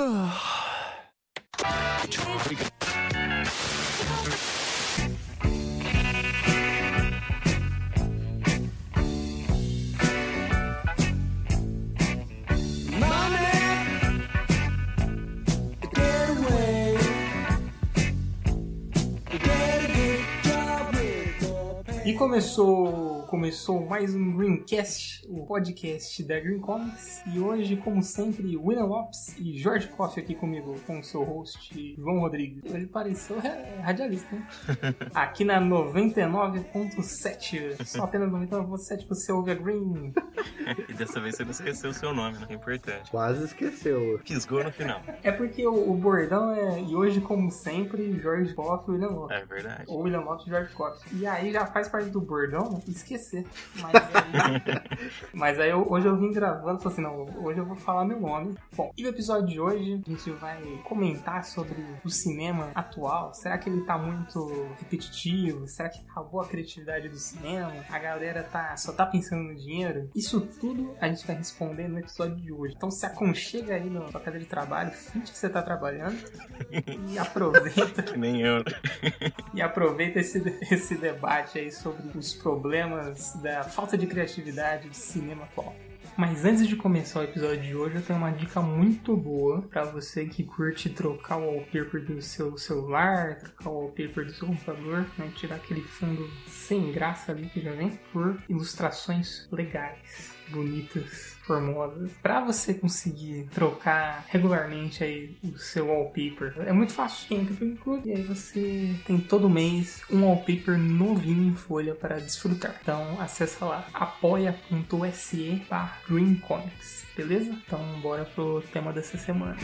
E começou, começou mais um Greencast, o podcast da Green Comics. E hoje, como sempre, William Lopes e Jorge Coffey aqui comigo, com o seu host, João Rodrigues. Ele pareceu é, radialista, hein? Aqui na 99.7, só apenas 99.7 você ouve a Green. E dessa vez você não esqueceu o seu nome, né? Que é importante. Quase esqueceu. Fisgou no final. É porque o, o bordão é, e hoje, como sempre, Jorge Coffey e William Lopes. É verdade. Ou William Lopes e George Coffey. E aí já faz parte do bordão, esquecer. Mas aí, mas aí eu- hoje eu vim gravando e falei assim, não, hoje eu vou falar meu nome. Bom, e o episódio de hoje a gente vai comentar sobre o cinema atual. Será que ele tá muito repetitivo? Será que acabou a criatividade do cinema? A galera tá, só tá pensando no dinheiro? Isso tudo a gente vai responder no episódio de hoje. Então se aconchega aí na sua cadeira de trabalho, finge que você tá trabalhando e aproveita Que nem eu. e aproveita esse, esse debate aí sobre os problemas da falta de criatividade do cinema atual. Mas antes de começar o episódio de hoje, eu tenho uma dica muito boa pra você que curte trocar o wallpaper do seu celular, trocar o wallpaper do seu computador, né, tirar aquele fundo sem graça ali que já vem, por ilustrações legais, bonitas, formosas. Pra você conseguir trocar regularmente aí o seu wallpaper, é muito fácil. Include e aí você tem todo mês um wallpaper novinho em folha para desfrutar. Então acessa lá apoia.se Green Comics, beleza? Então bora pro tema dessa semana.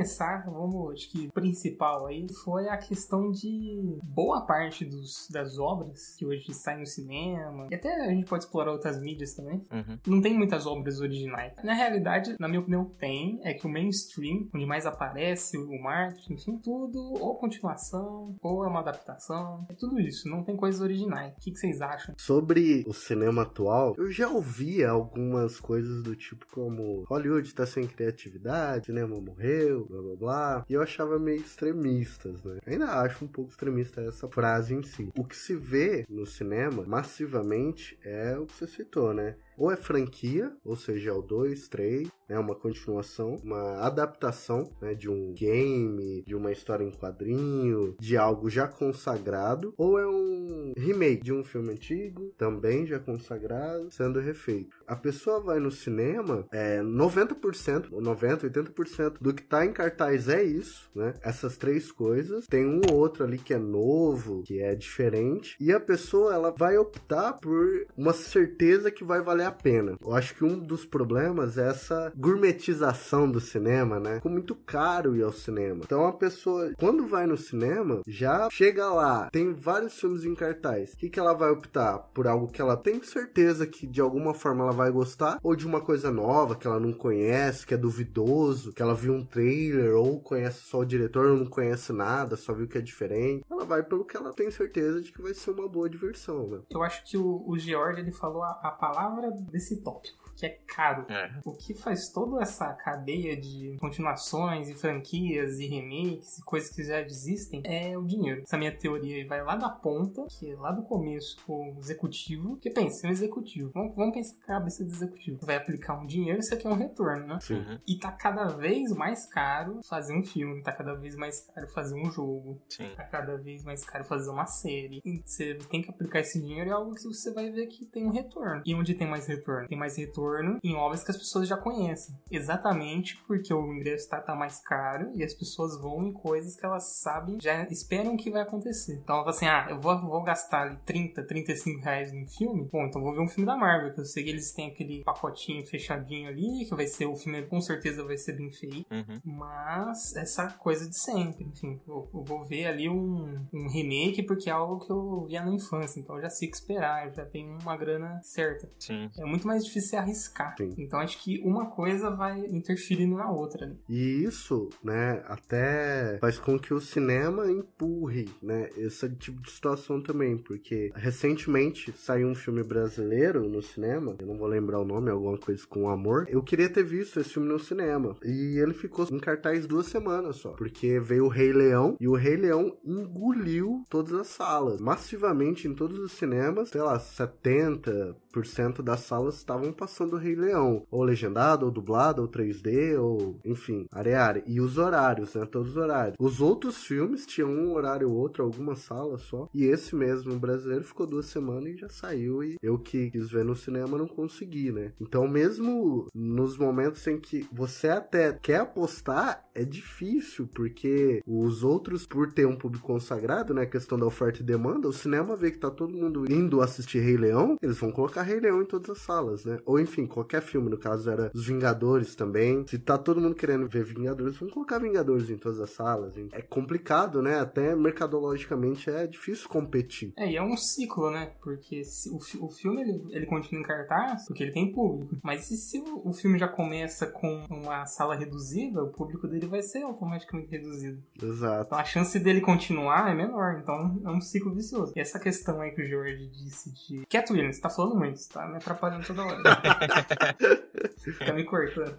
Começar, vamos, acho que principal aí foi a questão de boa parte dos, das obras que hoje saem no cinema, e até a gente pode explorar outras mídias também, Uhum. não tem muitas obras originais. Na realidade, na minha opinião, tem. É que o mainstream, onde mais aparece o marketing, enfim, tudo, ou continuação, ou é uma adaptação. É tudo isso, não tem coisas originais. O que, que vocês acham? Sobre o cinema atual, eu já ouvia algumas coisas do tipo como Hollywood tá sem criatividade, cinema morreu, blá blá blá. E eu achava meio extremistas, né? Ainda acho um pouco extremista essa frase em si. O que se vê no cinema massivamente é o que você citou, né? Ou é franquia, ou seja, é o 2, 3, né, uma continuação, uma adaptação né, de um game, de uma história em quadrinho, de algo já consagrado, ou é um remake de um filme antigo, também já consagrado, sendo refeito. A pessoa vai no cinema, é 90%, ou 90, 80% do que tá em cartaz é isso, né? Essas três coisas. Tem um ou outro ali que é novo, que é diferente, e a pessoa ela vai optar por uma certeza que vai valer a pena. Eu acho que um dos problemas é essa gourmetização do cinema, né? Ficou muito caro ir ao cinema. Então a pessoa, quando vai no cinema, já chega lá, tem vários filmes em cartaz. O que, que ela vai optar? Por algo que ela tem certeza que de alguma forma ela vai gostar, ou de uma coisa nova que ela não conhece, que é duvidoso, que ela viu um trailer, ou conhece só o diretor, ou não conhece nada, só viu que é diferente. Ela vai pelo que ela tem certeza de que vai ser uma boa diversão, né? Eu acho que o, o George ele falou a, a palavra desse tópico, que é caro. É. O que faz toda essa cadeia de continuações e franquias e remakes e coisas que já existem é o dinheiro. Essa minha teoria vai lá da ponta, que é lá do começo, o executivo. Porque pensa, é um executivo. Vamos, vamos pensar na cabeça do executivo. Vai aplicar um dinheiro, isso aqui é um retorno, né? Sim. Uhum. E tá cada vez mais caro fazer um filme, tá cada vez mais caro fazer um jogo, Sim. tá cada vez mais caro fazer uma série. E você tem que aplicar esse dinheiro em algo que você vai ver que tem um retorno. E onde tem mais retorno? Tem mais retorno em obras que as pessoas já conhecem. Exatamente porque o ingresso tá, tá mais caro e as pessoas vão em coisas que elas sabem, já esperam que vai acontecer. Então ela fala assim: ah, eu vou, vou gastar ali 30, 35 reais num filme. Bom, então vou ver um filme da Marvel, que eu sei que eles têm aquele pacotinho fechadinho ali, que vai ser o filme, com certeza vai ser bem feito Uhum. Mas essa coisa de sempre. Enfim, eu, eu vou ver ali um, um remake porque é algo que eu via na infância. Então eu já sei o que esperar, eu já tenho uma grana certa. Sim. É muito mais difícil arriscar. Sim. Então acho que uma coisa vai interferindo na outra. né? E isso, né, até faz com que o cinema empurre, né, esse tipo de situação também, porque recentemente saiu um filme brasileiro no cinema, eu não vou lembrar o nome, alguma coisa com amor. Eu queria ter visto esse filme no cinema e ele ficou em cartaz duas semanas só, porque veio o Rei Leão e o Rei Leão engoliu todas as salas, massivamente em todos os cinemas, sei lá, 70% das salas estavam passando o Rei Leão, ou legendado, ou dublado, ou 3D, ou enfim, areária. E os horários, né? Todos os horários. Os outros filmes tinham um horário ou outro, algumas salas só. E esse mesmo brasileiro ficou duas semanas e já saiu. E eu que quis ver no cinema não consegui, né? Então, mesmo nos momentos em que você até quer apostar, é difícil, porque os outros, por ter um público consagrado, né? A questão da oferta e demanda, o cinema vê que tá todo mundo indo assistir Rei Leão, eles vão colocar Rei Leão em todas as salas, né? Ou enfim, qualquer filme, no caso era Os Vingadores também. Se tá todo mundo querendo ver Vingadores, vão colocar Vingadores em todas as salas. hein? É complicado, né? Até mercadologicamente é difícil competir. É, e é um ciclo, né? Porque se o, o filme ele, ele continua em cartaz porque ele tem público. Mas e se o, o filme já começa com uma sala reduzida, o público dele vai ser automaticamente reduzido. Exato. Então a chance dele continuar é menor. Então é um ciclo vicioso. E essa questão aí que o George disse de. Cat Williams, tá falando muito, você tá me atrapalhando toda hora. tá me cortando.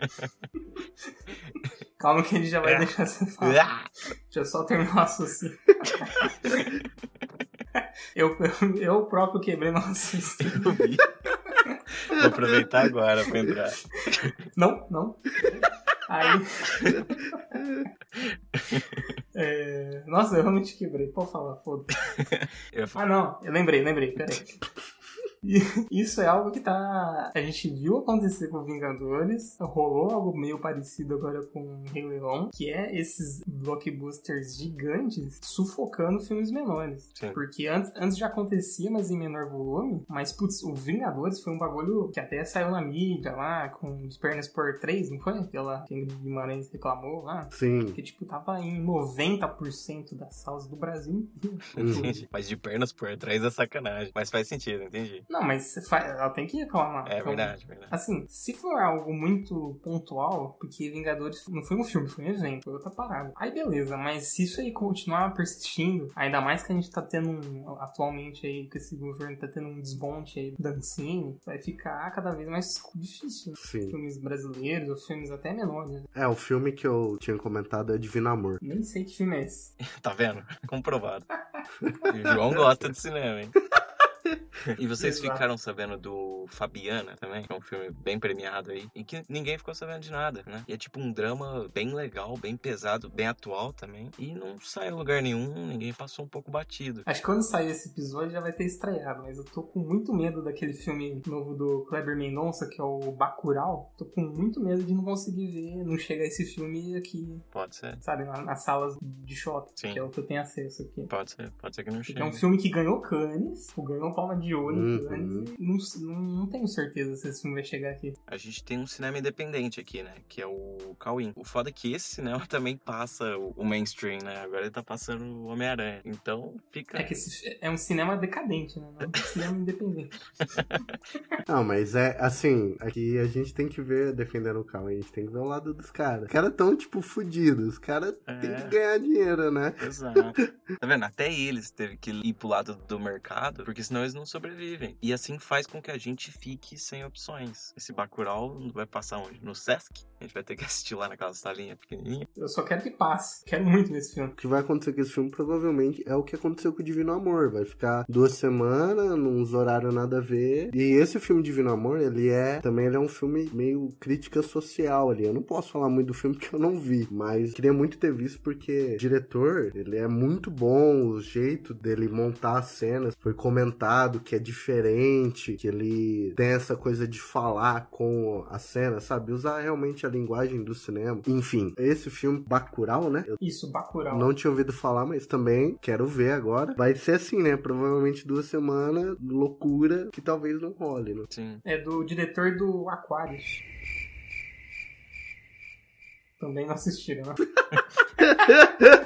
Calma que ele já vai deixar você falar. Ah! Deixa eu só terminar o raciocínio. Eu, eu, eu próprio quebrei meu raciocínio. Vou aproveitar agora pra entrar. Não, não. Aí. É, Nossa, eu realmente quebrei. Pode falar, foda-se. Ah, não. Eu lembrei, lembrei. Peraí. E Isso é algo que tá. A gente viu acontecer com Vingadores. Rolou algo meio parecido agora com Rei Leão, que é esses blockbusters gigantes sufocando filmes menores. Sim. Porque antes, antes já acontecia, mas em menor volume. Mas, putz, o Vingadores foi um bagulho que até saiu na mídia lá, com os pernas por 3, não foi? Aquela que Guimarães reclamou lá. Sim. Que, tipo, tava em 90% das salas do Brasil. Mas de pernas por trás é sacanagem. Mas faz sentido, entendi. Não, mas você fa- ela tem que reclamar. É Então, verdade, verdade. Assim, se for algo muito pontual, porque Vingadores não foi um filme, foi um evento, foi outra parada. Aí beleza, mas se isso aí continuar persistindo, ainda mais que a gente tá tendo um, atualmente aí, que esse governo tá tendo um desmonte aí da Ancine, vai ficar cada vez mais difícil. né? Sim. Filmes brasileiros, ou filmes até menores. É, o filme que eu tinha comentado é Divino Amor. Nem sei que filme é esse. Tá vendo? Comprovado. E o João gosta de cinema, hein? E vocês Exato. ficaram sabendo do Fabiana também, que é um filme bem premiado aí, e que ninguém ficou sabendo de nada, né? E é tipo um drama bem legal, bem pesado, bem atual também, e não sai em lugar nenhum, ninguém passou um pouco batido. Acho que quando sair esse episódio já vai ter estreado, mas eu tô com muito medo daquele filme novo do Kleber Mendonça, que é o Bacurau. Tô com muito medo de não conseguir ver, não chegar esse filme aqui, Pode ser, sabe, na- nas salas de shopping, Sim. que é o que eu tenho acesso aqui. pode ser, pode ser que não chegue. é um filme que ganhou Cannes, ganhou palma de em Uhum. E não, não, não tenho certeza se esse filme vai chegar aqui. A gente tem um cinema independente aqui, né? Que é o Cauim. O foda é que esse cinema também passa o o mainstream, né? Agora ele tá passando o Homem-Aranha. Então fica. É que esse é um cinema decadente, né? Não é um cinema independente. Não, mas é assim, aqui a gente tem que ver, defendendo o carro, a gente tem que ver o lado dos caras. Os caras tão, tipo, fudidos. Os caras têm É. que ganhar dinheiro, né? Exato. Tá vendo? Até eles teve que ir pro lado do mercado, porque senão eles não sobrevivem. E assim faz com que a gente fique sem opções. Esse Bacurau vai passar onde? No Sesc? A gente vai ter que assistir lá naquela salinha pequenininha. Eu só quero que passe. Quero muito ver esse filme. O que vai acontecer com esse filme provavelmente é o que aconteceu com o Divino Amor. Vai ficar duas semanas, nos horários nada a ver. E esse filme Divino Amor, ele é. Também ele é um filme meio crítica social ali. Eu não posso falar muito do filme porque eu não vi. Mas queria muito ter visto porque o diretor, ele é muito bom. O jeito dele montar as cenas foi que é diferente. Que ele tem essa coisa de falar com a cena, sabe? Usar realmente a linguagem do cinema. Enfim, esse filme Bacurau, né? Eu Isso, Bacurau. não tinha ouvido falar, mas também quero ver agora. Vai ser assim, né? Provavelmente duas semanas, loucura, que talvez não role, né? Sim. É do diretor do Aquarius. também não assistiram, né?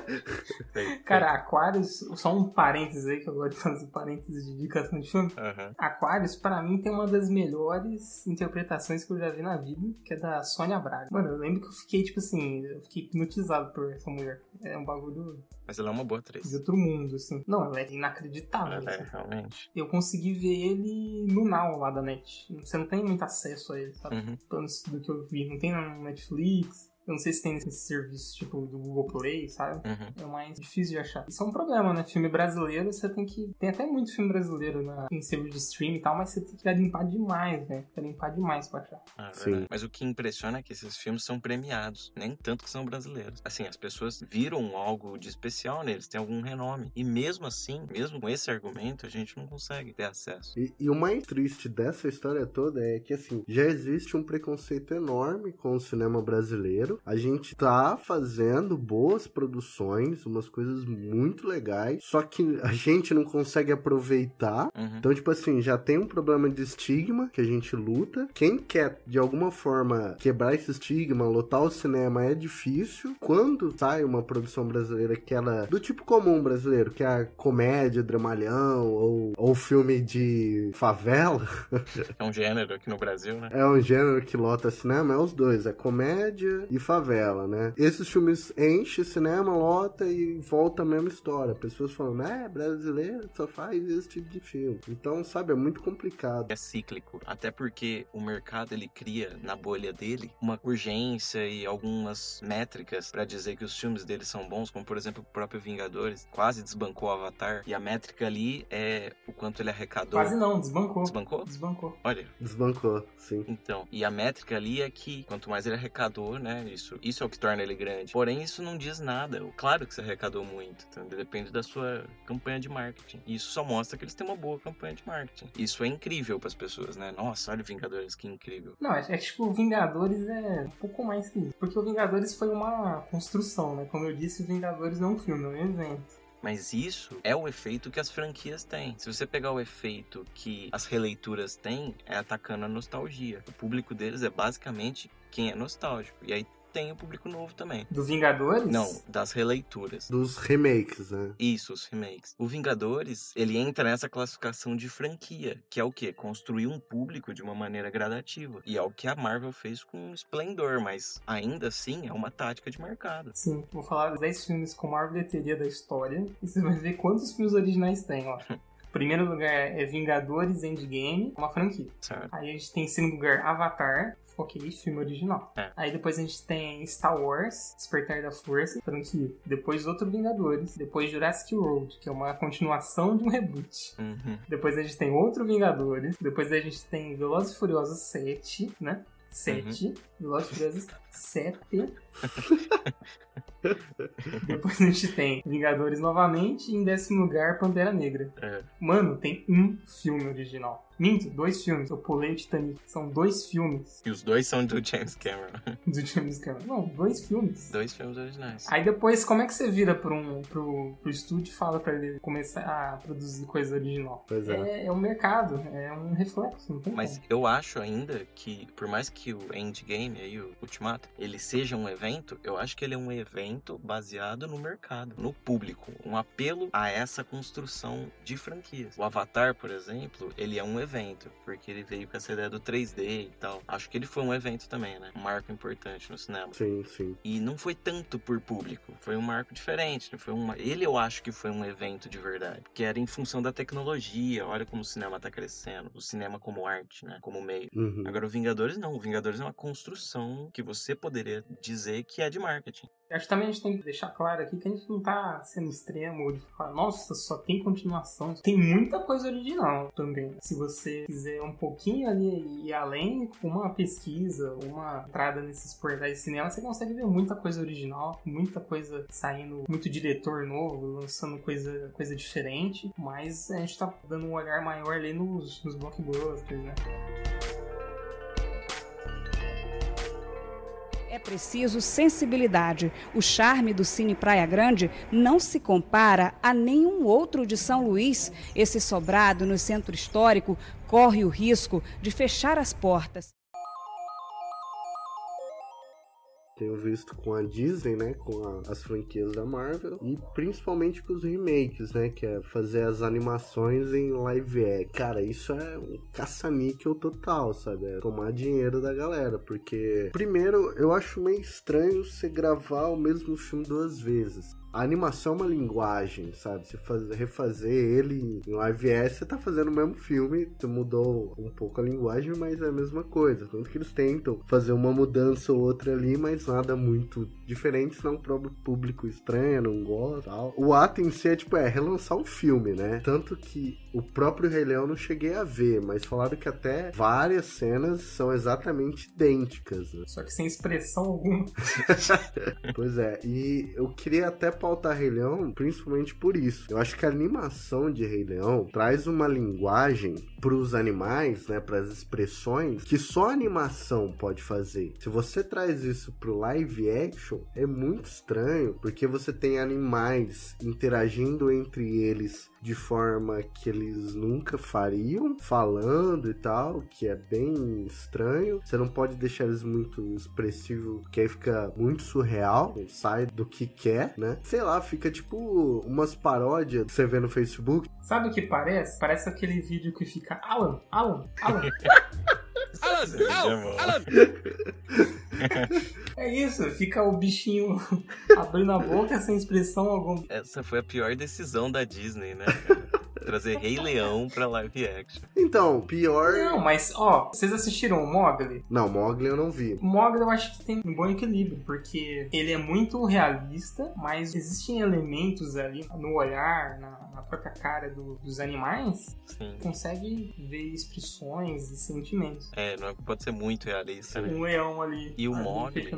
Cara, Aquarius, só um parênteses aí, que eu gosto de fazer parênteses de indicação de filme. Uhum. Aquarius, pra mim, tem uma das melhores interpretações que eu já vi na vida, que é da Sônia Braga. Mano, eu lembro que eu fiquei, tipo assim, eu fiquei hipnotizado por essa mulher. É um bagulho Mas ela é uma boa atriz. de outro mundo, assim. Não, ela é inacreditável. Ela é, assim. realmente. Eu consegui ver ele no Now lá da net. Você não tem muito acesso a ele, sabe? Uhum. Pelo menos do que eu vi. Não tem no Netflix. Eu não sei se tem esse serviço tipo do Google Play, sabe? Uhum. É mais difícil de achar. Isso é um problema, né? Filme brasileiro, você tem que. Tem até muito filme brasileiro na... em serviço de stream e tal, mas você tem que limpar demais, né? Tem que limpar demais pra achar. Ah, Sim. verdade. Mas o que impressiona é que esses filmes são premiados, nem tanto que são brasileiros. Assim, as pessoas viram algo de especial neles, tem algum renome. E mesmo assim, mesmo com esse argumento, a gente não consegue ter acesso. E, e o mais triste dessa história toda é que, assim, já existe um preconceito enorme com o cinema brasileiro. A gente tá fazendo boas produções, umas coisas muito legais, só que a gente não consegue aproveitar. Uhum. Então, tipo assim, já tem um problema de estigma que a gente luta. Quem quer, de alguma forma, quebrar esse estigma, lotar o cinema é difícil. Quando sai uma produção brasileira que ela. do tipo comum brasileiro, que é a comédia, dramalhão, ou, ou filme de favela, É um gênero aqui no Brasil, né? é um gênero que lota cinema, é os dois, é comédia e favela, né? Esses filmes enchem cinema, lota e volta a mesma história. Pessoas falam, é, brasileiro só faz esse tipo de filme. Então, sabe, é muito complicado. É cíclico, até porque o mercado ele cria na bolha dele uma urgência e algumas métricas pra dizer que os filmes dele são bons, como por exemplo o próprio Vingadores quase desbancou o Avatar e a métrica ali é o quanto ele arrecadou. Quase não, desbancou. Desbancou? Desbancou. Olha, Desbancou, sim. Então, e a métrica ali é que quanto mais ele arrecadou, né? Isso, isso é o que torna ele grande. Porém, isso não diz nada. Claro que você arrecadou muito, então depende da sua campanha de marketing. E isso só mostra que eles têm uma boa campanha de marketing. Isso é incrível para as pessoas, né? Nossa, olha o Vingadores, que incrível. Não, é, é que, tipo, o Vingadores é um pouco mais que isso. Porque o Vingadores foi uma construção, né? Como eu disse, o Vingadores não é um filme, é um evento. Mas isso é o efeito que as franquias têm. Se você pegar o efeito que as releituras têm, é atacando a nostalgia. O público deles é basicamente quem é nostálgico. E aí tem o público novo também. Do Vingadores? Não, das releituras. Dos remakes, né? Isso, os remakes. O Vingadores, ele entra nessa classificação de franquia, que é o quê? Construir um público de uma maneira gradativa. E é o que a Marvel fez com esplendor, mas ainda assim é uma tática de mercado. Sim, vou falar dos 10 filmes com maior bilheteria da história. E você vai ver quantos filmes originais tem, ó. Primeiro lugar é Vingadores Endgame, uma franquia. Certo? Aí a gente tem em segundo lugar Avatar, ok, filme original. É. Aí depois a gente tem Star Wars, Despertar da Força, franquia. Depois outro Vingadores. Depois Jurassic World, que é uma continuação de um reboot. Uhum. Depois a gente tem outro Vingadores. Depois a gente tem Velozes e Furiosos 7, né? 7. Velozes e Furiosos 7. Depois a gente tem Vingadores novamente. E em décimo lugar, Pantera Negra. É. Mano, tem um filme original. Minto, dois filmes. Eu pulei o Titanic. São dois filmes E os dois são do James Cameron. do James Cameron. Não, dois filmes. dois filmes originais. Aí depois, como é que você vira pra um, pro, pro estúdio e fala pra ele começar a produzir coisa original? Pois é. É, é um mercado, é um reflexo, não tem Mas como. eu acho ainda que, por mais que o Endgame aí, o Ultimato, ele seja um evento, eu acho que ele é um evento baseado no mercado, no público, um apelo a essa construção de franquias. O Avatar, por exemplo, ele é um evento, porque ele veio com essa ideia do 3D e tal. Acho que ele foi um evento também, né? Um marco importante no cinema. Sim, sim. E não foi tanto por público, foi um marco diferente. Foi uma... Ele eu acho que foi um evento de verdade, que era em função da tecnologia. Olha como o cinema tá crescendo, o cinema como arte, né? Como meio. Uhum. Agora o Vingadores não, o Vingadores é uma construção que você poderia dizer que é de marketing. Acho que também a gente tem que deixar claro aqui que a gente não tá sendo extremo de falar, nossa, só tem continuação. Tem muita coisa original também. Se você quiser um pouquinho ali ir além, uma pesquisa, uma entrada nesses portais de cinema, você consegue ver muita coisa original, muita coisa saindo, muito diretor novo, lançando coisa, coisa diferente. Mas a gente tá dando um olhar maior ali nos, nos blockbusters, né? Preciso sensibilidade. O charme do Cine Praia Grande não se compara a nenhum outro de São Luís. Esse sobrado no centro histórico corre o risco de fechar as portas. Tenho visto com a Disney, né? Com a, as franquias da Marvel. E principalmente com os remakes, né? Que é fazer as animações em live action. Cara, isso é um caça-níquel total, sabe? É tomar dinheiro da galera. Porque, primeiro, eu acho meio estranho você gravar o mesmo filme duas vezes a animação é uma linguagem, sabe? Você faz, refazer ele em live action, você tá fazendo o mesmo filme, você mudou um pouco a linguagem, mas é a mesma coisa. Tanto que eles tentam fazer uma mudança ou outra ali, mas nada muito diferente, senão o próprio público estranha, não gosta tal. O ato em si é tipo, é relançar um filme, né? Tanto que o próprio Rei Leão não cheguei a ver, mas falaram que até várias cenas são exatamente idênticas. Né? Só que sem expressão alguma. pois é, e eu queria até pautar Rei Leão principalmente por isso. Eu acho que a animação de Rei Leão traz uma linguagem para os animais, né, para as expressões que só a animação pode fazer. Se você traz isso pro live action, é muito estranho, porque você tem animais interagindo entre eles de forma que eles nunca fariam, falando e tal, que é bem estranho. Você não pode deixar eles muito expressivos, que aí fica muito surreal, sai do que quer, né? Sei lá, fica tipo umas paródias que você vê no Facebook. Sabe o que parece? Parece aquele vídeo que fica Alan, Alan, Alan. Alan, Alan, Alan. É isso, fica o bichinho abrindo a boca sem expressão alguma. Essa foi a pior decisão da Disney, né? Trazer Rei Leão pra live action. Então, pior. Não, mas, ó, vocês assistiram o Mogli? Não, Mogli eu não vi. O Mogli eu acho que tem um bom equilíbrio, porque ele é muito realista, mas existem elementos ali no olhar, na, na própria cara do, dos animais, Sim. consegue ver expressões e sentimentos. É, não é, pode ser muito realista, né? Um leão ali. E o Mogli.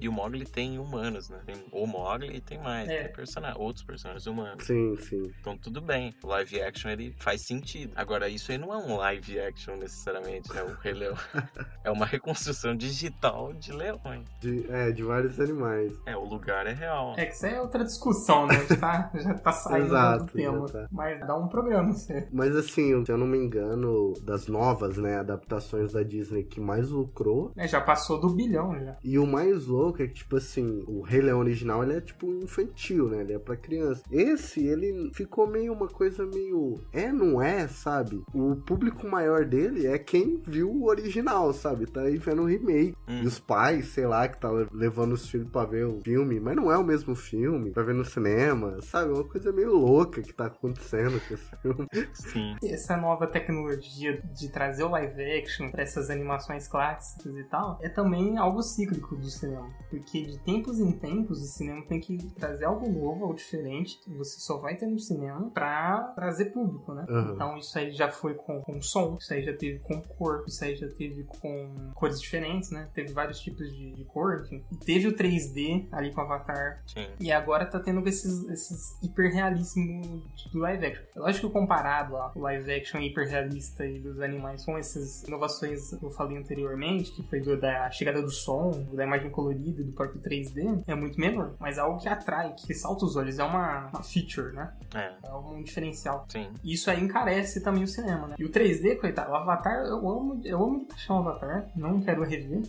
E o Mogli tem humanos, né? Tem o Mogli e tem mais. É. Tem personagem, outros personagens humanos. Sim, sim. Então tudo bem. Live action ele faz sentido. Agora, isso aí não é um live action necessariamente, né? O Rei Leão. é uma reconstrução digital de leões. De, é, de vários animais. É, o lugar é real. É que isso é outra discussão, né? Já tá, já tá saindo Exato, do tema. Tá. Mas dá um programa, você. Mas assim, se eu não me engano, das novas, né, adaptações da Disney que mais lucrou. É, já passou do bilhão já. E o mais louco é que, tipo assim, o Rei Leão original ele é tipo infantil, né? Ele é pra criança. Esse, ele ficou meio uma coisa meio é, não é, sabe? O público maior dele é quem viu o original, sabe? Tá aí vendo o remake. Hum. E os pais, sei lá, que tá levando os filhos pra ver o filme, mas não é o mesmo filme, pra ver no cinema, sabe? É uma coisa meio louca que tá acontecendo com esse filme. Sim. Essa nova tecnologia de trazer o live action pra essas animações clássicas e tal, é também algo cíclico do cinema. Porque de tempos em tempos o cinema tem que trazer algo novo, algo diferente, que você só vai ter no cinema pra trazer público, né? Uhum. Então isso aí já foi com, com som, isso aí já teve com cor, isso aí já teve com cores diferentes, né? Teve vários tipos de, de cor, enfim. E teve o 3D ali com o Avatar. Sim. E agora tá tendo esses, esses hiperrealismo do live action. É lógico que comparado ao live action hiperrealista e dos animais com essas inovações que eu falei anteriormente, que foi do, da chegada do som, da imagem colorida, do próprio 3D, é muito menor. Mas é algo que atrai, que salta os olhos. É uma, uma feature, né? É. É um diferencial. Sim. Isso aí encarece também o cinema, né? E o 3D, coitado, o Avatar, eu amo, eu amo de paixão o Avatar, não quero rever.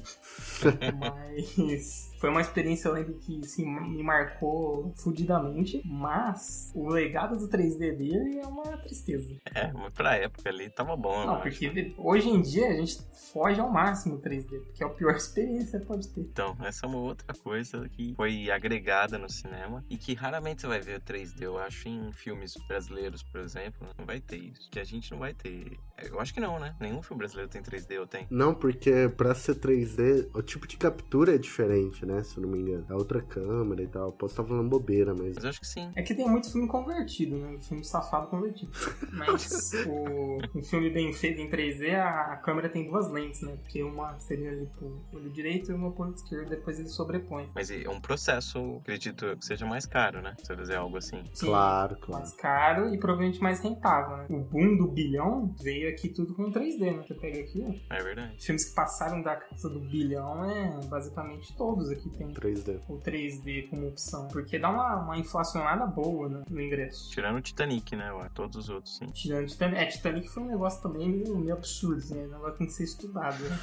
mas foi uma experiência, eu lembro que assim, me marcou fudidamente, mas o legado do 3D dele é uma tristeza. É, mas pra época ali tava bom, Não, porque acho. hoje em dia a gente foge ao máximo o 3D, porque é a pior experiência que pode ter. Então, essa é uma outra coisa que foi agregada no cinema e que raramente você vai ver o 3D, eu acho, em filmes brasileiros, por exemplo, não vai ter isso. Que a gente não vai ter. Eu acho que não, né? Nenhum filme brasileiro tem 3D ou tem? Não, porque pra ser 3D, o tipo de captura é diferente, né? Se eu não me engano. É outra câmera e tal. Posso estar falando bobeira, mas. Mas eu acho que sim. É que tem muito filme convertido, né? Filme safado convertido. Mas o, um filme bem feito em 3D, a câmera tem duas lentes, né? Porque uma seria ali pro olho direito e uma pro olho esquerdo, depois ele sobrepõe. Mas é um processo, acredito que seja mais caro, né? Se eu dizer algo assim. Sim, claro, claro. Mais caro e provavelmente mais rentável, né? O boom do bilhão veio aqui tudo com 3D, né? Você pega aqui, ó. É verdade. Filmes que passaram da casa do bilhão é basicamente todos aqui tem 3D. o 3D como opção. Porque dá uma, uma inflacionada boa né, no ingresso. Tirando o Titanic, né? Ué? Todos os outros, sim. Tirando o Titanic. É, Titanic foi um negócio também meio, meio absurdo, né? O negócio tem que ser estudado, né?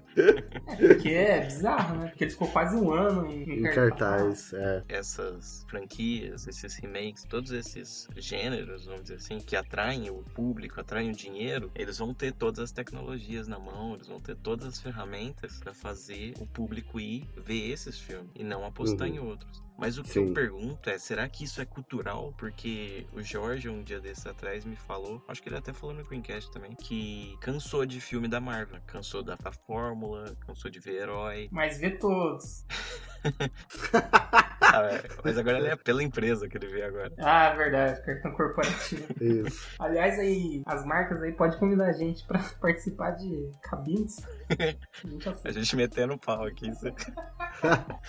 É, porque é bizarro, né? Porque ele ficou quase um ano em, em cartaz. É. Essas franquias, esses remakes, todos esses gêneros, vamos dizer assim, que atraem o público, atraem o dinheiro, eles vão ter todas as tecnologias na mão, eles vão ter todas as ferramentas para fazer o público ir ver esses filmes e não apostar uhum. em outros. Mas o que Sim. eu pergunto é, será que isso é cultural? Porque o Jorge, um dia desses atrás, me falou, acho que ele até falou no Queencast também, que cansou de filme da Marvel. Cansou da, da fórmula, cansou de ver herói. Mas vê todos. ah, é, mas agora ele é pela empresa que ele vê agora. Ah, verdade, cartão corporativo. Isso. Aliás, aí, as marcas aí podem convidar a gente pra participar de cabines. a gente metendo pau aqui.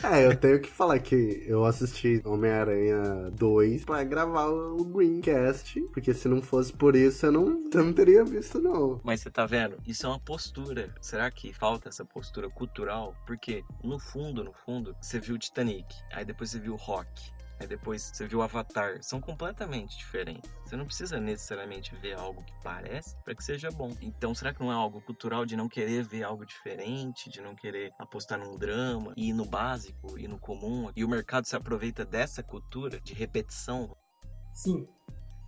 é, eu tenho que falar que eu assisti Homem-Aranha 2 pra gravar o Greencast, porque se não fosse por isso eu não, eu não teria visto, não. Mas você tá vendo? Isso é uma postura. Será que falta essa postura cultural? Porque, no fundo, no fundo, você viu o Titanic, aí depois você viu o Rock, Aí depois você viu Avatar. São completamente diferentes. Você não precisa necessariamente ver algo que parece para que seja bom. Então, será que não é algo cultural de não querer ver algo diferente, de não querer apostar num drama, e no básico, e no comum? E o mercado se aproveita dessa cultura de repetição? Sim,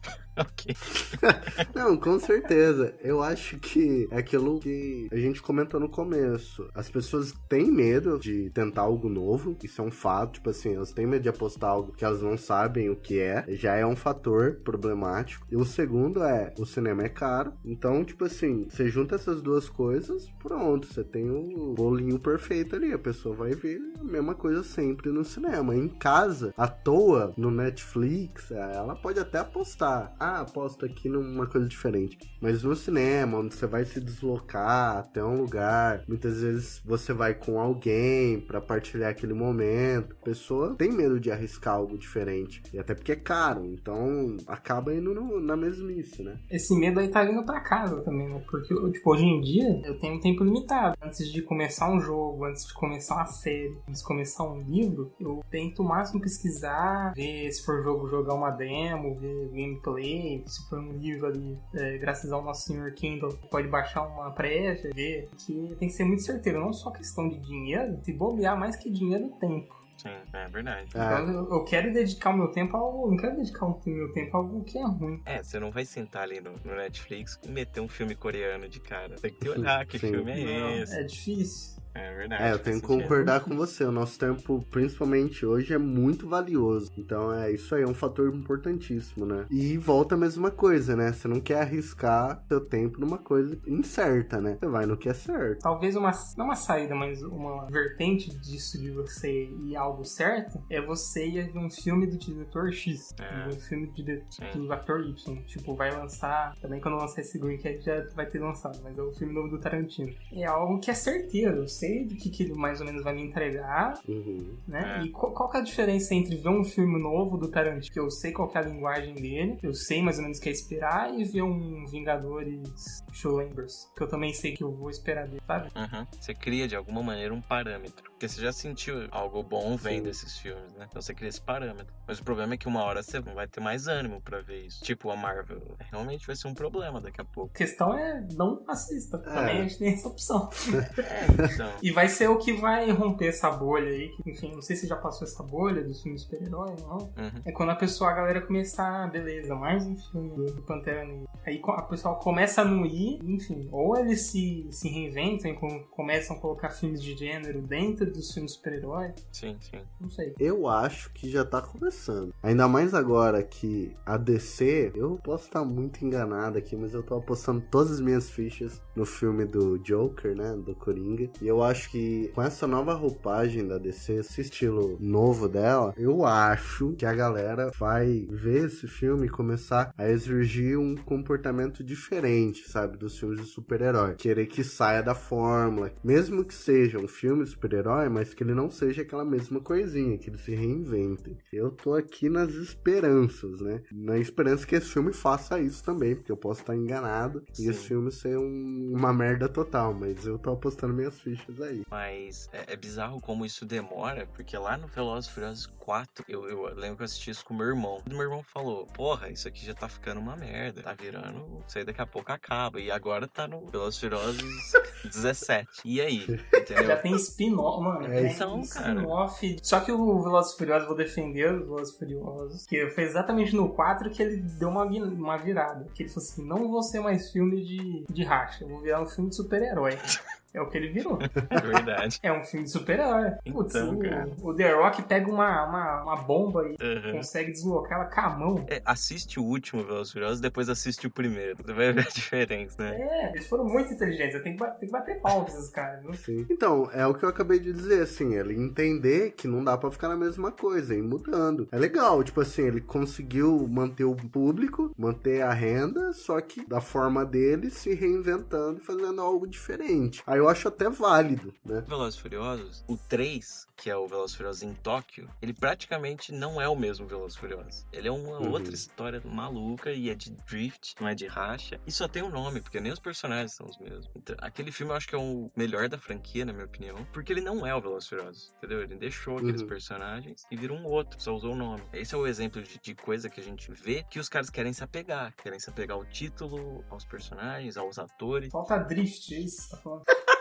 ok. Não, com certeza. Eu acho que é aquilo que a gente comentou no começo. As pessoas têm medo de tentar algo novo, isso é um fato. Tipo assim, elas têm medo de apostar algo que elas não sabem o que é, já é um fator problemático. E o segundo é: o cinema é caro. Então, tipo assim, você junta essas duas coisas, pronto, você tem o bolinho perfeito ali. A pessoa vai ver a mesma coisa sempre no cinema. Em casa, à toa, no Netflix, ela pode até apostar ah, aposto aqui numa coisa diferente. Mas no cinema, onde você vai se deslocar até um lugar, muitas vezes você vai com alguém para partilhar aquele momento. A pessoa tem medo de arriscar algo diferente. E até porque é caro, então acaba indo no, na mesmice, né? Esse medo aí tá indo pra casa também, né? Porque, tipo, hoje em dia eu tenho um tempo limitado. Antes de começar um jogo, antes de começar uma série, antes de começar um livro, eu tento o máximo pesquisar, ver se for jogo, jogar uma demo, ver gameplay se for um livro ali, é, graças ao nosso senhor Kindle, pode baixar uma prévia, ver, que tem que ser muito certeiro, não só questão de dinheiro, se bobear mais que dinheiro, tempo. Sim, é verdade. Então, eu, eu, quero dedicar o meu tempo a algo. Não quero dedicar o meu tempo a algo que é ruim. É, você não vai sentar ali no, no Netflix e meter um filme coreano de cara. Tem que olhar que Sim. filme é não, esse. É difícil. É verdade. É, eu tenho que concordar com você. O nosso tempo, principalmente hoje, é muito valioso. Então é isso aí, é um fator importantíssimo, né? E volta a mesma coisa, né? Você não quer arriscar seu tempo numa coisa incerta, né? Você vai no que é certo. Talvez uma, não uma saída, mas uma vertente disso de você ir algo certo é você ir ver um filme do diretor X. É. Um filme de, do ator Y. Tipo, vai lançar. Também quando lançar esse Green Cat já vai ter lançado, mas é o filme novo do Tarantino. É algo que é certeiro. Você sei do que, que ele mais ou menos vai me entregar, uhum. né? É. E qual, qual é a diferença entre ver um filme novo do Tarantino, que eu sei qual é a linguagem dele, eu sei mais ou menos o que é esperar, e ver um Vingadores Show Lambers, que eu também sei que eu vou esperar dele, sabe? Uhum. Você cria de alguma maneira um parâmetro. Porque você já sentiu algo bom vendo esses filmes, né? Então você cria esse parâmetro. Mas o problema é que uma hora você vai ter mais ânimo para ver isso. Tipo a Marvel. Realmente vai ser um problema daqui a pouco. A questão é não assista. É. Também a gente tem essa opção. é, então. E vai ser o que vai romper essa bolha aí. Que, enfim, não sei se já passou essa bolha dos filmes super-herói, não. Uhum. É quando a pessoa, a galera começar, ah, beleza, mais um filme do, Pantera Negra. Aí a pessoa começa a não ir, enfim. Ou eles se, se reinventam e começam a colocar filmes de gênero dentro dos filmes super-herói. Sim, sim. Não sei. Eu acho que já tá começando. Ainda mais agora que a DC, eu posso estar muito enganado aqui, mas eu tô apostando todas as minhas fichas no filme do Joker, né? Do Coringa. E eu acho que com essa nova roupagem da DC, esse estilo novo dela, eu acho que a galera vai ver esse filme e começar a exigir um comportamento diferente, sabe? Dos filmes de super-herói. Querer que saia da fórmula. Mesmo que seja um filme de super-herói, mas que ele não seja aquela mesma coisinha, que ele se reinventem. Eu tô aqui nas esperanças, né? Na esperança que esse filme faça isso também, porque eu posso estar enganado Sim. e esse filme ser um, uma merda total, mas eu tô apostando minhas fichas aí. Mas é, é bizarro como isso demora, porque lá no Velozes Furiosos 4, eu, eu lembro que eu assisti isso com meu irmão. E meu irmão falou, porra, isso aqui já tá ficando uma merda. Tá virando, isso aí daqui a pouco acaba. E agora tá no Velozes Furiosos 17. E aí? Entendeu? Já tem spin-off, mano. É, tem então, cara. spin-off. Só que o Velozes e Furiosos, vou defender os Velozes e Furiosos, que foi exatamente no 4 que ele deu uma, uma virada. Que ele falou assim, não vou ser mais filme de, de racha, eu vou virar um filme de super-herói. É o que ele virou. É verdade. É um filme de super-herói. Putz, Então, o, cara. o The Rock pega uma, uma, uma bomba e Uhum. consegue deslocar ela com a mão. É, assiste o último Velozes e Furiosos, depois assiste o primeiro. Você vai ver a diferença, né? É, eles foram muito inteligentes. Eu tenho que, tenho que bater pau pra esses caras, viu? Sim. Então, é o que eu acabei de dizer, assim, ele entender que não dá pra ficar na mesma coisa, ir mudando. É legal, tipo assim, ele conseguiu manter o público, manter a renda, só que da forma dele, se reinventando e fazendo algo diferente. Aí eu acho até válido, né? Velozes e Furiosos, o 3, que é o Velozes e Furiosos em Tóquio, ele praticamente não é o mesmo Velozes e Furiosos. Ele é uma Uhum. outra história maluca e é de drift, não é de racha. E só tem um nome, porque nem os personagens são os mesmos. Então, aquele filme eu acho que é o melhor da franquia, na minha opinião, porque ele não é o Velozes e Furiosos, entendeu? Ele deixou aqueles Uhum. personagens e virou um outro, só usou o nome. Esse é o exemplo de, de coisa que a gente vê que os caras querem se apegar. Querem se apegar ao título, aos personagens, aos atores. Falta drift, é isso tá falando.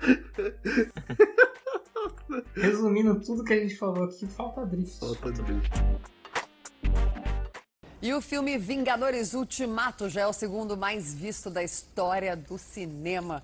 Resumindo tudo que a gente falou aqui, falta drift. Falta de... E o filme Vingadores Ultimato já é o segundo mais visto da história do cinema.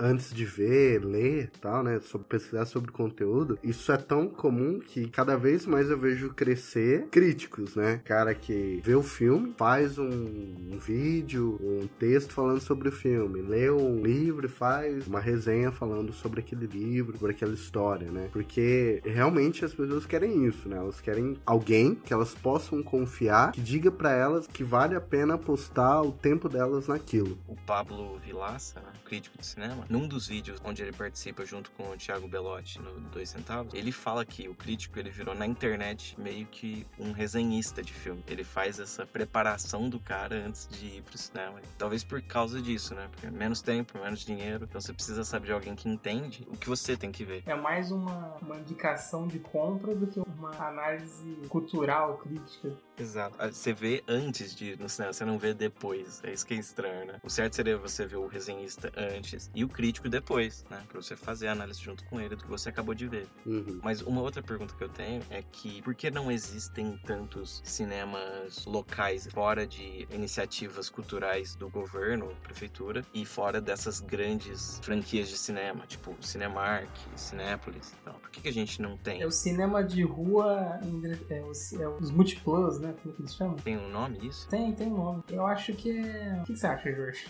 Antes de ver, ler tal, né? Sobre pesquisar sobre conteúdo, isso é tão comum que cada vez mais eu vejo crescer críticos, né? Cara que vê o filme, faz um, um vídeo, um texto falando sobre o filme, lê um livro faz uma resenha falando sobre aquele livro, sobre aquela história, né? Porque realmente as pessoas querem isso, né? Elas querem alguém que elas possam confiar, que diga pra elas que vale a pena apostar o tempo delas naquilo. o Pablo Vilaça, né, crítico de cinema, num dos vídeos onde ele participa junto com o Thiago Belotti no Dois Centavos, ele fala que o crítico ele virou na internet meio que um resenhista de filme. Ele faz essa preparação do cara antes de ir pro cinema. Talvez por causa disso, né? Porque menos tempo, menos dinheiro. Então você precisa saber de alguém que entende o que você tem que ver. É mais uma, uma indicação de compra do que uma análise cultural, crítica. Exato. Ah, Você vê antes de ir no cinema, você não vê depois. É isso que é estranho, né? O certo seria você ver o resenhista antes e o crítico depois, né? Pra você fazer a análise junto com ele do que você acabou de ver. Uhum. Mas uma outra pergunta que eu tenho é que por que não existem tantos cinemas locais fora de iniciativas culturais do governo, prefeitura, e fora dessas grandes franquias de cinema, tipo Cinemark, Cinépolis e tal? Por que, que a gente não tem? É o cinema de rua, em- é os, é os multiplus, né? Como que eles chamam? Tem um nome isso? Tem, tem um nome. Eu acho que é. O que que você acha, Jorge?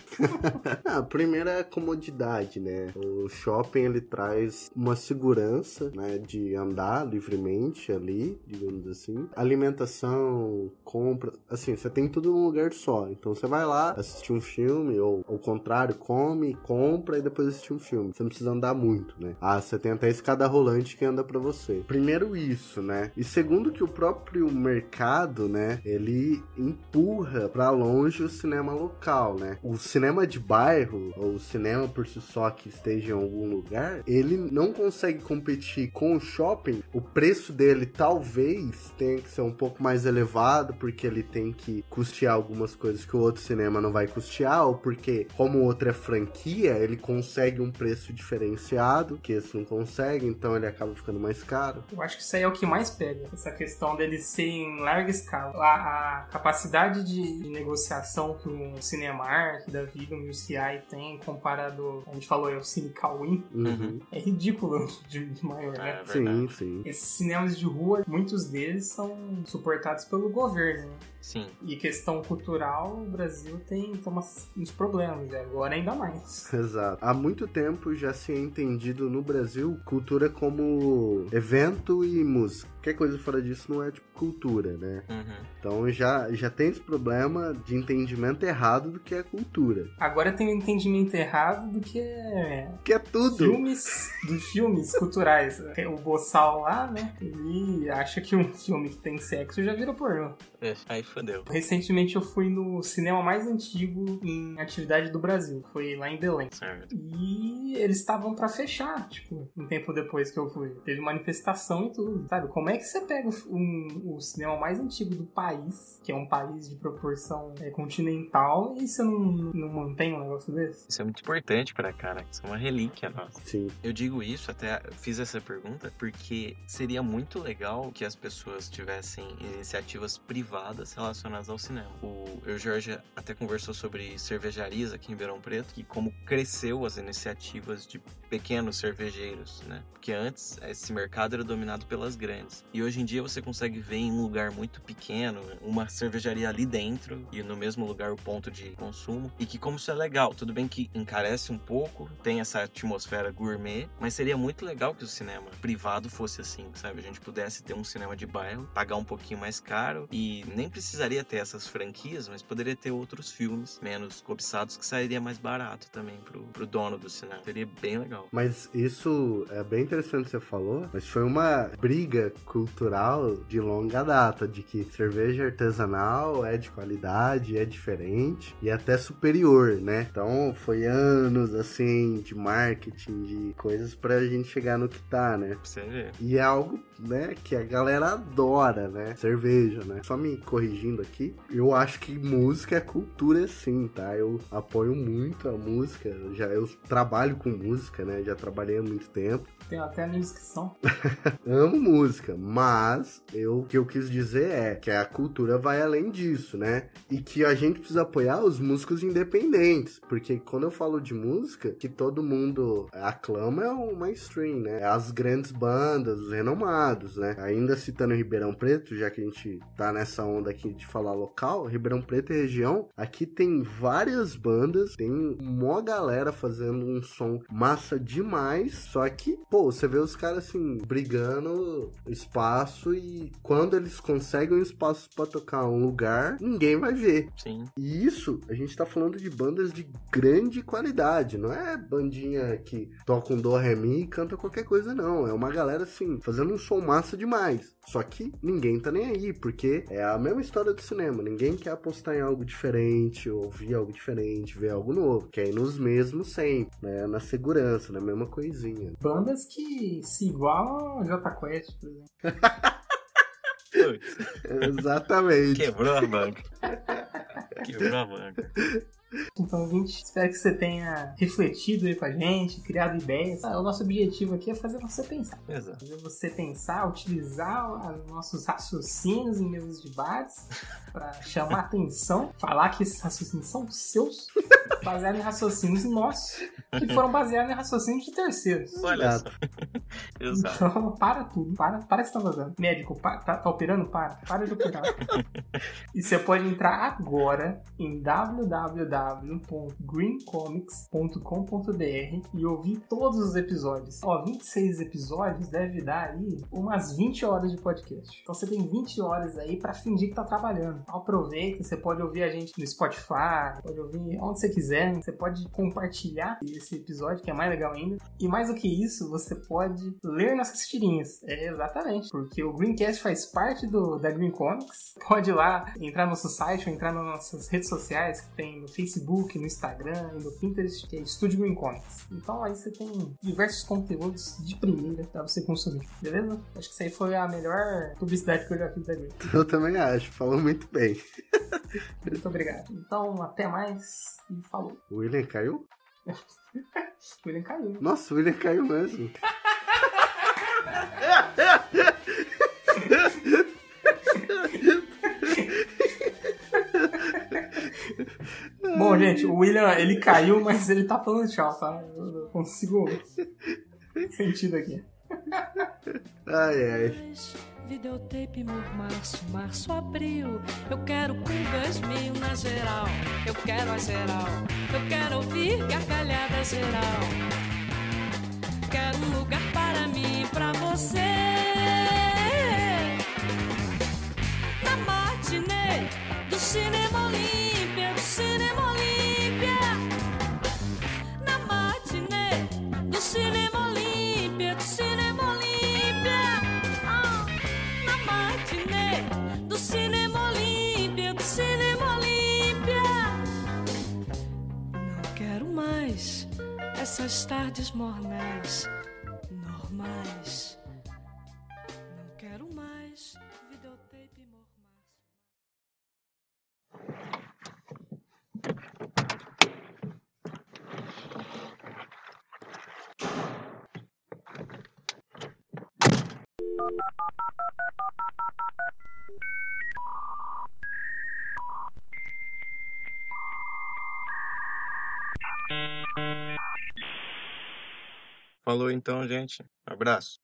Ah, a primeira é a comodidade, né? O shopping ele traz uma segurança, né, de andar livremente ali, digamos assim. Alimentação, compra, assim, você tem tudo num lugar só. Então você vai lá assistir um filme ou ao contrário, come, compra e depois assiste um filme. Você não precisa andar muito, né? Ah, você tem até escada rolante que anda pra você. Primeiro isso, né? E segundo que o próprio mercado, né, ele empurra pra longe o cinema local, né? O cinema de bairro ou o cinema por si só que esteja em algum lugar, ele não consegue competir com o shopping. O preço dele talvez tenha que ser um pouco mais elevado porque ele tem que custear algumas coisas que o outro cinema não vai custear ou porque como o outro é franquia, ele consegue um preço diferenciado que esse não consegue, então ele acaba ficando mais caro. Eu acho que isso aí é o que mais pega. Essa questão dele ser em larga escala. A, a capacidade de, de negociação que um Cinemark da vida, um UCI tem comparado, a gente falou, é o Cine Cauim, Uhum. é ridículo de, de maior, né? É Sim, sim. Esses cinemas de rua, muitos deles são suportados pelo governo. né? Sim. E questão cultural, o Brasil tem, tem umas- uns problemas, e agora ainda mais. Exato. Há muito tempo já se é entendido no Brasil cultura como evento e música. Qualquer coisa fora disso não é tipo cultura, né? Uhum. Então já, já tem esse problema de entendimento errado do que é cultura. Agora tem um entendimento errado do que é Que é tudo. filmes dos filmes culturais. Tem O Boçal lá, né? Ele acha que um filme que tem sexo já vira pornô. É, aí fodeu. Recentemente eu fui no cinema mais antigo em atividade do Brasil. Foi lá em Belém. Certo. E eles estavam pra fechar, tipo, um tempo depois que eu fui. Teve manifestação e tudo, sabe? Como é que você pega o- um- o cinema mais antigo do país, que é um país de proporção é, continental, e você não, não mantém um negócio desse? Isso é muito importante pra cá, né? Isso é uma relíquia nossa. Sim. Eu digo isso, até fiz essa pergunta, porque seria muito legal que as pessoas tivessem iniciativas privadas relacionadas ao cinema. O Eu Jorge até conversou sobre cervejarias aqui em Ribeirão Preto e como cresceu as iniciativas de pequenos cervejeiros, né? Porque antes esse mercado era dominado pelas grandes. E hoje em dia você consegue ver em um lugar muito pequeno uma cervejaria ali dentro e no mesmo lugar o ponto de consumo. E que como isso é legal, tudo bem que encarece um pouco, tem essa atmosfera gourmet, mas seria muito legal que o cinema privado fosse assim, sabe? A gente pudesse ter um cinema de bairro, pagar um pouquinho mais caro e nem precisaria ter essas franquias, mas poderia ter outros filmes menos cobiçados que sairia mais barato também pro, pro dono do cinema. Seria bem legal. Mas isso é bem interessante que você falou, mas foi uma briga cultural de longa data, de que cerveja artesanal é de qualidade, é diferente e até superior, né? Então foi anos assim de marketing, de coisas pra gente chegar no que tá, né? Você ver. E é algo, né, que a galera adora, né? Cerveja, né? Só me corrigindo aqui, eu acho que música é cultura sim, tá? Eu apoio muito a música, já eu trabalho com música, né? Já trabalhei há muito tempo. Tem até na descrição. Amo música, mas eu, o que eu quis dizer é que a cultura vai além disso, né? E que a gente precisa apoiar os músicos independentes, porque quando eu falo de música, que todo mundo aclama é o mainstream, né? É As grandes bandas, os renomados, né? Ainda citando Ribeirão Preto, já que a gente tá nessa onda aqui de falar local, Ribeirão Preto e região, aqui tem várias bandas, tem uma galera fazendo um som massa demais, só que, pô, você vê os caras assim, brigando espaço e quando eles conseguem um espaço pra tocar um lugar, ninguém vai ver. Sim. E isso, a gente tá falando de bandas de grande qualidade, não é bandinha que toca um do ré mi e canta qualquer coisa, não. É uma galera assim, fazendo um som massa demais. Só que ninguém tá nem aí, porque é a mesma história do cinema. Ninguém quer apostar em algo diferente, ouvir algo diferente, ver algo novo. Quer ir nos mesmos sempre, né? Na segurança, na mesma coisinha. Bandas que se igualam ao Jota Quest, por exemplo. Exatamente. quebrou a banca. Quebrou a banca. Então, gente, espero que você tenha refletido aí com a gente, criado ideias. Ah, o nosso objetivo aqui é fazer você pensar. Exato. Fazer você pensar, utilizar os nossos raciocínios em mesas de bares para chamar atenção, falar que esses raciocínios são seus, baseados em raciocínios nossos, que foram baseados em raciocínios de terceiros. Olha Exato. só. Exato. Então, para tudo. Para, para que você tá fazendo. Médico, pa- tá, tá operando? Para. Para de operar. e você pode entrar agora em www.greencomics.com.br e ouvir todos os episódios. Ó, 26 episódios deve dar aí umas 20 horas de podcast. Então você tem 20 horas aí pra fingir que tá trabalhando. Aproveita, você pode ouvir a gente no Spotify, pode ouvir onde você quiser. Você pode compartilhar esse episódio, que é mais legal ainda. E mais do que isso, você pode ler nossas tirinhas. É, exatamente. Porque o Greencast faz parte do, da Green Comics. Pode ir lá, entrar no nosso site ou entrar nas nossas redes sociais, que tem no Facebook, no Instagram e no Pinterest, que é Estúdio Green Comics. Então aí você tem diversos conteúdos de primeira pra você consumir. Beleza? Acho que isso aí foi a melhor publicidade que eu já fiz da Green. Eu também acho, falou muito bem. Muito obrigado. Então, até mais e falou. O William caiu? O William caiu. Nossa, o William caiu mesmo. Bom, gente, o William, ele caiu, mas ele tá falando tchau, tá? Eu consigo sentir aqui. Ai, ai. Videotape, meu março, março, abril. Eu quero pulgas mil na geral. Eu quero a geral. Eu quero ouvir gargalhada geral. Quero um lugar para mim e pra você. Na matinê do Cinema essas tardes mornais, normais. Não quero mais videotape mormaço. Falou então, gente. Abraço.